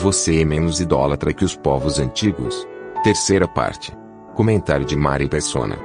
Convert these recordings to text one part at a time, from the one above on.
Você é menos idólatra que os povos antigos. Terceira parte. Comentário de Mari Persona.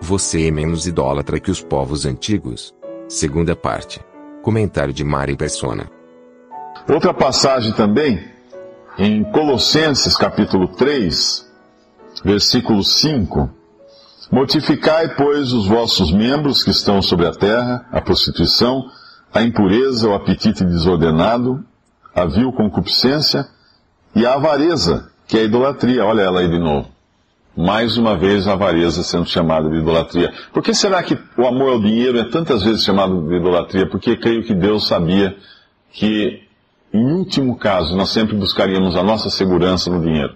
Você é menos idólatra que os povos antigos. Segunda parte. Comentário de Mari Persona. Outra passagem também, em Colossenses capítulo 3, versículo 5. Mortificai, pois, os vossos membros que estão sobre a terra, a prostituição, a impureza, o apetite desordenado, a vil concupiscência e a avareza, que é a idolatria. Olha ela aí de novo. Mais uma vez a avareza sendo chamada de idolatria. Por que será que o amor ao dinheiro é tantas vezes chamado de idolatria? Porque creio que Deus sabia que, em último caso, nós sempre buscaríamos a nossa segurança no dinheiro.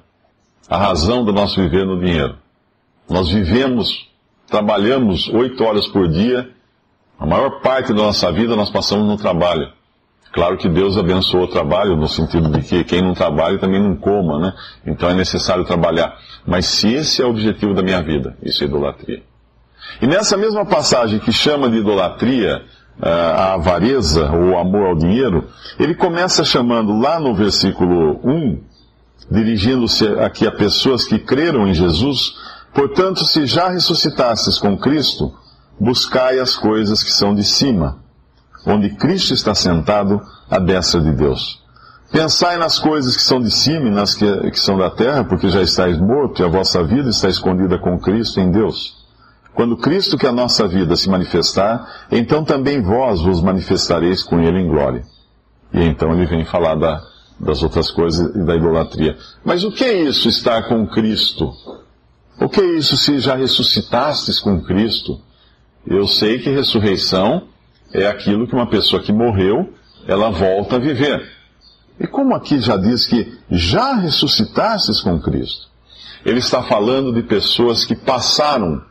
A razão do nosso viver no dinheiro. Nós vivemos, trabalhamos oito horas por dia, a maior parte da nossa vida nós passamos no trabalho. Claro que Deus abençoou o trabalho, no sentido de que quem não trabalha também não coma, né? Então é necessário trabalhar. Mas se esse é o objetivo da minha vida, isso é idolatria. E nessa mesma passagem que chama de idolatria a avareza ou o amor ao dinheiro, ele começa chamando lá no versículo 1, dirigindo-se aqui a pessoas que creram em Jesus, portanto, se já ressuscitastes com Cristo, buscai as coisas que são de cima onde Cristo está sentado à destra de Deus. Pensai nas coisas que são de cima e nas que, que são da terra, porque já estáis morto e a vossa vida está escondida com Cristo em Deus. Quando Cristo, que é a nossa vida, se manifestar, então também vós vos manifestareis com Ele em glória. E então ele vem falar da, das outras coisas e da idolatria. Mas o que é isso, estar com Cristo? O que é isso se já ressuscitastes com Cristo? Eu sei que ressurreição é aquilo que uma pessoa que morreu, ela volta a viver. E como aqui já diz que já ressuscitastes com Cristo, ele está falando de pessoas que passaram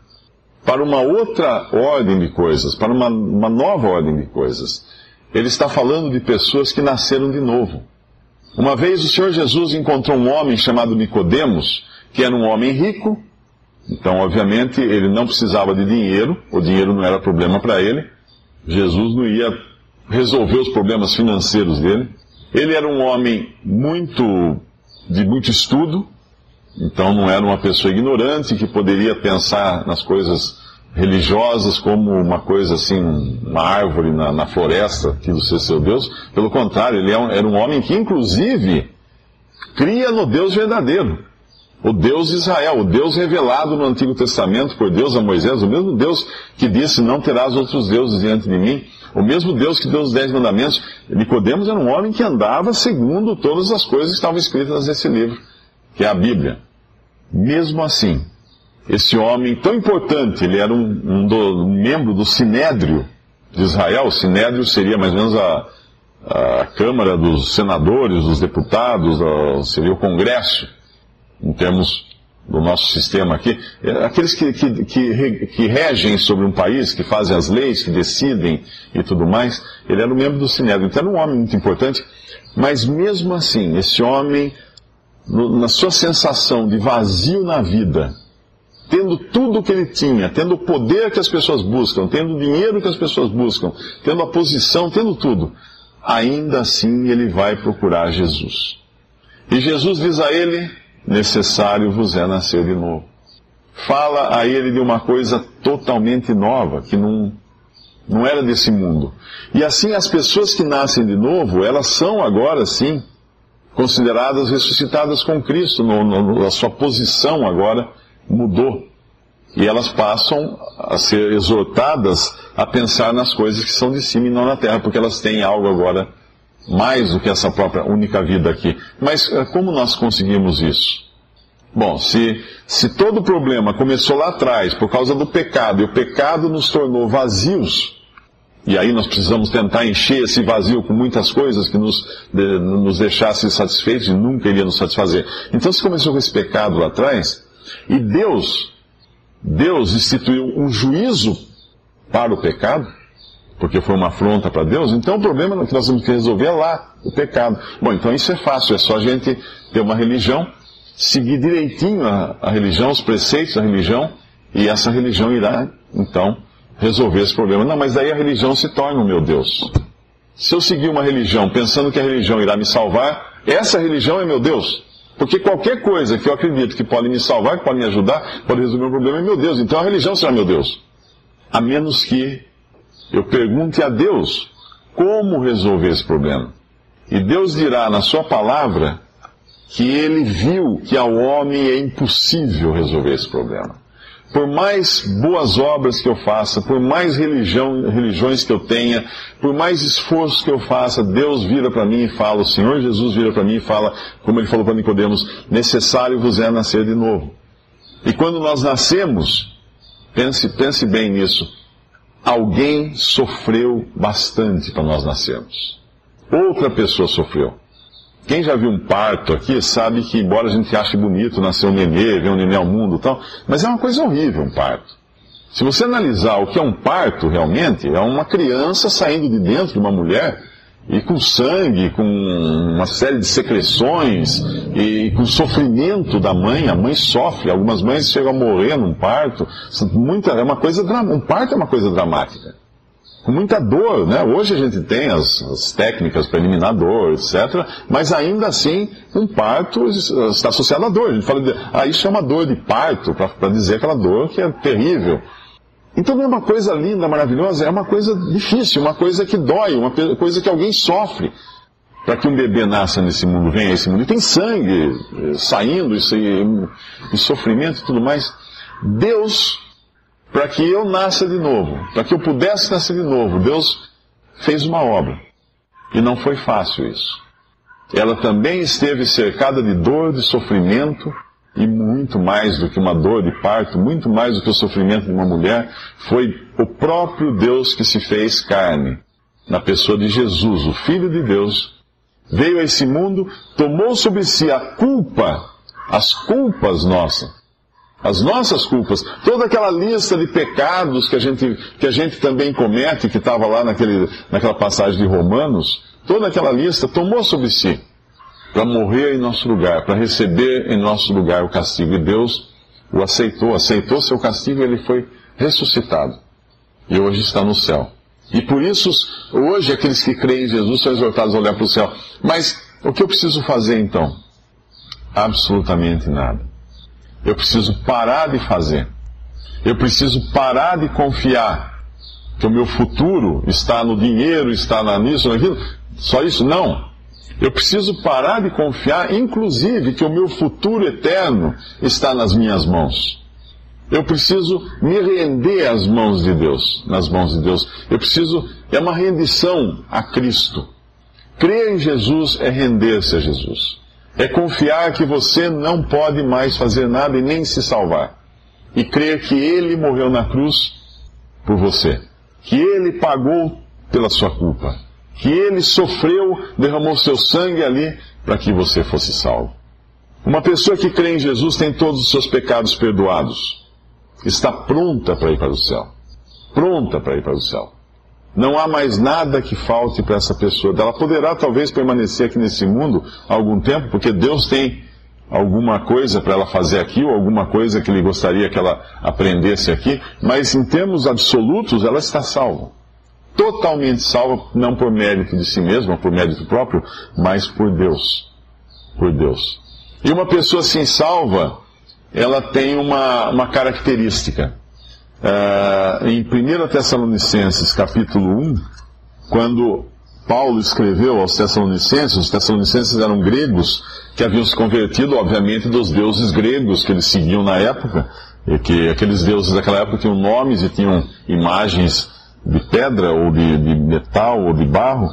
para uma outra ordem de coisas, para uma, uma nova ordem de coisas. Ele está falando de pessoas que nasceram de novo. Uma vez o Senhor Jesus encontrou um homem chamado Nicodemos, que era um homem rico, então obviamente ele não precisava de dinheiro, o dinheiro não era problema para ele. Jesus não ia resolver os problemas financeiros dele. Ele era um homem muito de muito estudo, então não era uma pessoa ignorante que poderia pensar nas coisas religiosas como uma coisa assim, uma árvore na, na floresta, aquilo ser seu Deus. Pelo contrário, ele é era um homem que inclusive cria no Deus verdadeiro. O Deus de Israel, o Deus revelado no Antigo Testamento por Deus a Moisés, o mesmo Deus que disse, não terás outros deuses diante de mim, o mesmo Deus que deu os dez mandamentos. Nicodemos era um homem que andava segundo todas as coisas que estavam escritas nesse livro, que é a Bíblia. Mesmo assim, esse homem tão importante, ele era um, um, do, um membro do Sinédrio de Israel, o Sinédrio seria mais ou menos a, a Câmara dos Senadores, dos Deputados, a, seria o Congresso em termos do nosso sistema aqui, é, aqueles que, que, que, que, regem sobre um país, que fazem as leis, que decidem e tudo mais, ele era um membro do Sinédrio, então era um homem muito importante, mas mesmo assim, esse homem, no, na sua sensação de vazio na vida, tendo tudo o que ele tinha, tendo o poder que as pessoas buscam, tendo o dinheiro que as pessoas buscam, tendo a posição, tendo tudo, ainda assim ele vai procurar Jesus. E Jesus diz a ele, necessário vos é nascer de novo. Fala a ele de uma coisa totalmente nova, que não, não era desse mundo. E assim as pessoas que nascem de novo, elas são agora sim consideradas ressuscitadas com Cristo, no, no, a sua posição agora mudou. E elas passam a ser exortadas a pensar nas coisas que são de cima e não na terra, porque elas têm algo agora mais do que essa própria única vida aqui. Mas eh, como nós conseguimos isso? Bom, se, se todo o problema começou lá atrás por causa do pecado e o pecado nos tornou vazios, E aí nós precisamos tentar encher esse vazio com muitas coisas que nos, de, nos deixassem satisfeitos e nunca iria nos satisfazer. Então se começou com esse pecado lá atrás, e Deus, Deus instituiu um juízo para o pecado, porque foi uma afronta para Deus, então o problema que nós temos que resolver é lá, o pecado. Bom, então isso é fácil, é só a gente ter uma religião, seguir direitinho a, a religião, os preceitos da religião, e essa religião irá, então, resolver esse problema. Não, mas daí a religião se torna o meu Deus. Se eu seguir uma religião pensando que a religião irá me salvar, essa religião é meu Deus. Porque qualquer coisa que eu acredito que pode me salvar, que pode me ajudar, pode resolver o problema, é meu Deus. Então a religião será meu Deus. A menos que eu pergunte a Deus como resolver esse problema. E Deus dirá na sua palavra que ele viu que ao homem é impossível resolver esse problema. Por mais boas obras que eu faça, por mais religião, religiões que eu tenha, por mais esforço que eu faça, Deus vira para mim e fala, o Senhor Jesus vira para mim e fala, como ele falou para Nicodemos, necessário vos é nascer de novo. E quando nós nascemos, pense, pense bem nisso, alguém sofreu bastante para nós nascermos. Outra pessoa sofreu. Quem já viu um parto aqui sabe que, embora a gente ache bonito nascer um nenê, ver um nenê ao mundo e tal, mas é uma coisa horrível um parto. Se você analisar o que é um parto realmente, é uma criança saindo de dentro de uma mulher e com sangue, com uma série de secreções e com sofrimento da mãe, a mãe sofre, algumas mães chegam a morrer num parto, muita, é uma coisa, um parto é uma coisa dramática com muita dor, né? Hoje a gente tem as, as técnicas para eliminar dor, etc. Mas ainda assim, um parto está associado à dor. A gente fala, de, ah, isso é uma dor de parto, para dizer aquela dor que é terrível. Então não é uma coisa linda, maravilhosa, é uma coisa difícil, uma coisa que dói, uma coisa que alguém sofre. Para que um bebê nasça nesse mundo, venha a esse mundo, e tem sangue eh, saindo, e, e sofrimento e tudo mais. Deus para que eu nasça de novo, para que eu pudesse nascer de novo. Deus fez uma obra. E não foi fácil isso. Ela também esteve cercada de dor, de sofrimento, e muito mais do que uma dor de parto, muito mais do que o sofrimento de uma mulher, foi o próprio Deus que se fez carne, na pessoa de Jesus, o Filho de Deus, veio a esse mundo, tomou sobre si a culpa, as culpas nossas as nossas culpas, toda aquela lista de pecados que a gente, que a gente também comete, que estava lá naquele, naquela passagem de Romanos, toda aquela lista tomou sobre si para morrer em nosso lugar, para receber em nosso lugar o castigo. E Deus o aceitou, aceitou seu castigo e ele foi ressuscitado. E hoje está no céu. E por isso, hoje, aqueles que creem em Jesus são exortados a olhar para o céu. Mas o que eu preciso fazer então? Absolutamente nada. Eu preciso parar de fazer. Eu preciso parar de confiar que o meu futuro está no dinheiro, está na, nisso, naquilo. Só isso? Não. Eu preciso parar de confiar, inclusive, que o meu futuro eterno está nas minhas mãos. Eu preciso me render às mãos de Deus, nas mãos de Deus. Eu preciso, é uma rendição a Cristo. Crer em Jesus é render-se a Jesus. É confiar que você não pode mais fazer nada e nem se salvar. E crer que Ele morreu na cruz por você. Que Ele pagou pela sua culpa. Que Ele sofreu, derramou seu sangue ali para que você fosse salvo. Uma pessoa que crê em Jesus tem todos os seus pecados perdoados. Está pronta para ir para o céu. Pronta para ir para o céu. Não há mais nada que falte para essa pessoa. Ela poderá talvez permanecer aqui nesse mundo algum tempo, porque Deus tem alguma coisa para ela fazer aqui, ou alguma coisa que Ele gostaria que ela aprendesse aqui, mas em termos absolutos, ela está salva. Totalmente salva, não por mérito de si mesma, por mérito próprio, mas por Deus. Por Deus. E uma pessoa assim salva, ela tem uma, uma característica. Uh, em 1 Tessalonicenses, capítulo 1, quando Paulo escreveu aos Tessalonicenses, os Tessalonicenses eram gregos que haviam se convertido, obviamente, dos deuses gregos que eles seguiam na época, e que aqueles deuses daquela época tinham nomes e tinham imagens de pedra, ou de, de metal, ou de barro.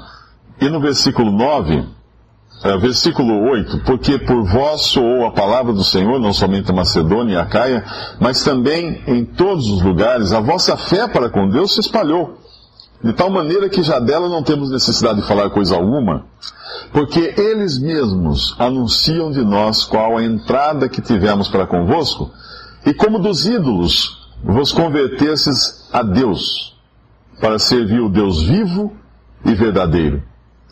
E no versículo 9, é, versículo 8, porque por vós soou a palavra do Senhor, não somente a Macedônia e a Caia, mas também em todos os lugares, a vossa fé para com Deus se espalhou. De tal maneira que já dela não temos necessidade de falar coisa alguma, porque eles mesmos anunciam de nós qual a entrada que tivemos para convosco, e como dos ídolos vos convertesses a Deus, para servir o Deus vivo e verdadeiro,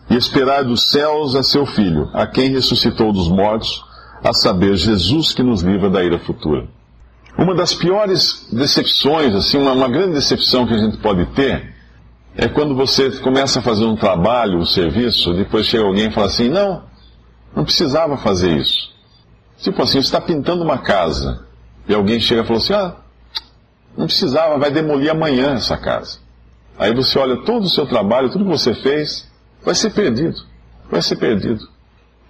e esperar dos céus a seu Filho, a quem ressuscitou dos mortos, a saber, Jesus que nos livra da ira futura. Uma das piores decepções, assim, uma, uma grande decepção que a gente pode ter, é quando você começa a fazer um trabalho, um serviço, depois chega alguém e fala assim, não, não precisava fazer isso. Tipo assim, você está pintando uma casa, e alguém chega e fala assim, ah, não precisava, vai demolir amanhã essa casa. Aí você olha todo o seu trabalho, tudo que você fez, vai ser perdido. Vai ser perdido.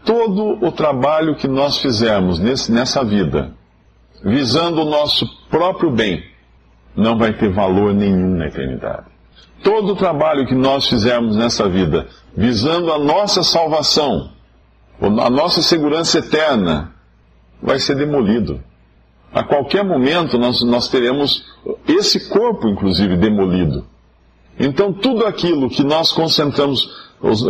Todo o trabalho que nós fizermos nesse, nessa vida, visando o nosso próprio bem, não vai ter valor nenhum na eternidade. Todo o trabalho que nós fizermos nessa vida, visando a nossa salvação, a nossa segurança eterna, vai ser demolido. A qualquer momento nós, nós teremos esse corpo, inclusive, demolido. Então, tudo aquilo que nós concentramos,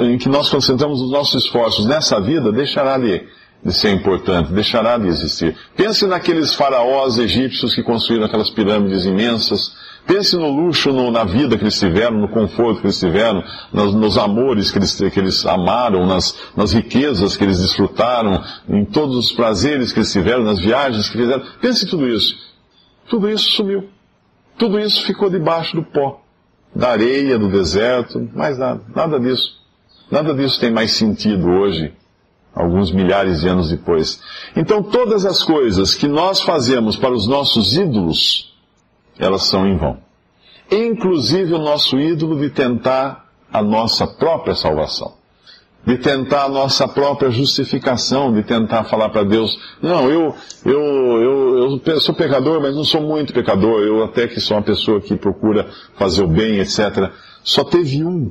em que nós concentramos os nossos esforços nessa vida, deixará de, de ser importante, deixará de existir. Pense naqueles faraós egípcios que construíram aquelas pirâmides imensas. Pense no luxo, no, na vida que eles tiveram, no conforto que eles tiveram, nos, nos amores que eles, que eles amaram, nas, nas riquezas que eles desfrutaram, em todos os prazeres que eles tiveram, nas viagens que fizeram. Pense tudo isso. Tudo isso sumiu. Tudo isso ficou debaixo do pó, da areia, do deserto, mais nada. Nada disso. Nada disso tem mais sentido hoje alguns milhares de anos depois. Então, todas as coisas que nós fazemos para os nossos ídolos, elas são em vão. Inclusive o nosso ídolo de tentar a nossa própria salvação. De tentar a nossa própria justificação, de tentar falar para Deus, não, eu, eu, eu, eu sou pecador, mas não sou muito pecador, eu até que sou uma pessoa que procura fazer o bem, etc. Só teve um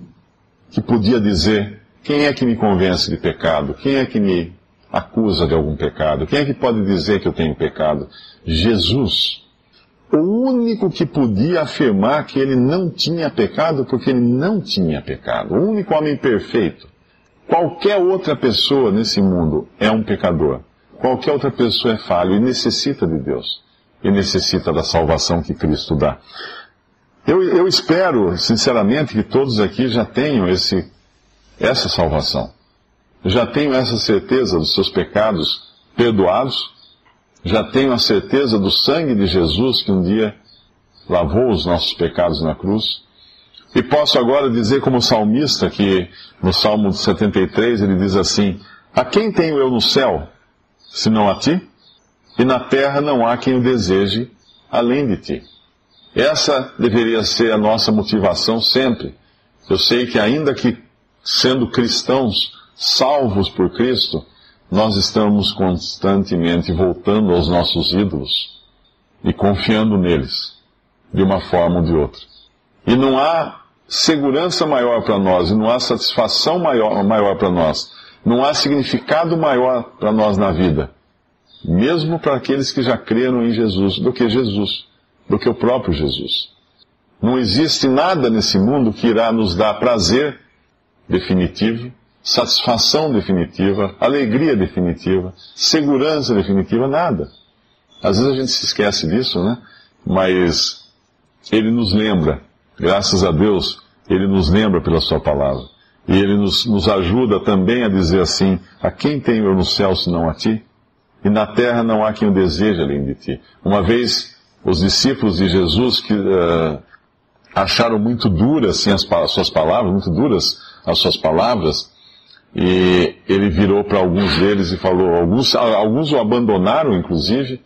que podia dizer, quem é que me convence de pecado? Quem é que me acusa de algum pecado? Quem é que pode dizer que eu tenho pecado? Jesus. O único que podia afirmar que ele não tinha pecado, porque ele não tinha pecado. O único homem perfeito. Qualquer outra pessoa nesse mundo é um pecador. Qualquer outra pessoa é falho e necessita de Deus. E necessita da salvação que Cristo dá. Eu, eu espero, sinceramente, que todos aqui já tenham esse essa salvação. Já tenho essa certeza dos seus pecados perdoados, já tenho a certeza do sangue de Jesus que um dia lavou os nossos pecados na cruz. E posso agora dizer, como salmista, que no Salmo 73 ele diz assim: A quem tenho eu no céu, senão a ti? E na terra não há quem o deseje além de ti. Essa deveria ser a nossa motivação sempre. Eu sei que, ainda que sendo cristãos, salvos por Cristo, nós estamos constantemente voltando aos nossos ídolos e confiando neles, de uma forma ou de outra. E não há segurança maior para nós, e não há satisfação maior, maior para nós, não há significado maior para nós na vida, mesmo para aqueles que já creram em Jesus, do que Jesus, do que o próprio Jesus. Não existe nada nesse mundo que irá nos dar prazer definitivo, satisfação definitiva, alegria definitiva, segurança definitiva, nada. Às vezes a gente se esquece disso, né? Mas ele nos lembra, graças a Deus, ele nos lembra pela sua palavra. E ele nos, nos ajuda também a dizer assim: A quem tenho eu no céu senão a ti? E na terra não há quem o deseje além de ti. Uma vez, os discípulos de Jesus que uh, acharam muito duras assim, as, as suas palavras, muito duras as suas palavras, e ele virou para alguns deles e falou, alguns, alguns o abandonaram, inclusive,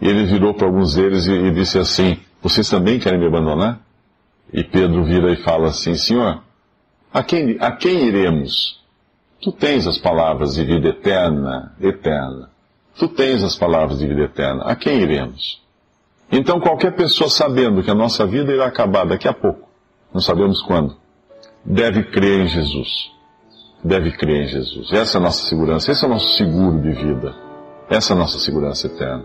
e ele virou para alguns deles e, e disse assim, vocês também querem me abandonar? E Pedro vira e fala assim, Senhor, a quem, a quem iremos? Tu tens as palavras de vida eterna, eterna. Tu tens as palavras de vida eterna. A quem iremos? Então qualquer pessoa sabendo que a nossa vida irá acabar daqui a pouco, não sabemos quando, deve crer em Jesus. Deve crer em Jesus. Essa é a nossa segurança, esse é o nosso seguro de vida. Essa é a nossa segurança eterna.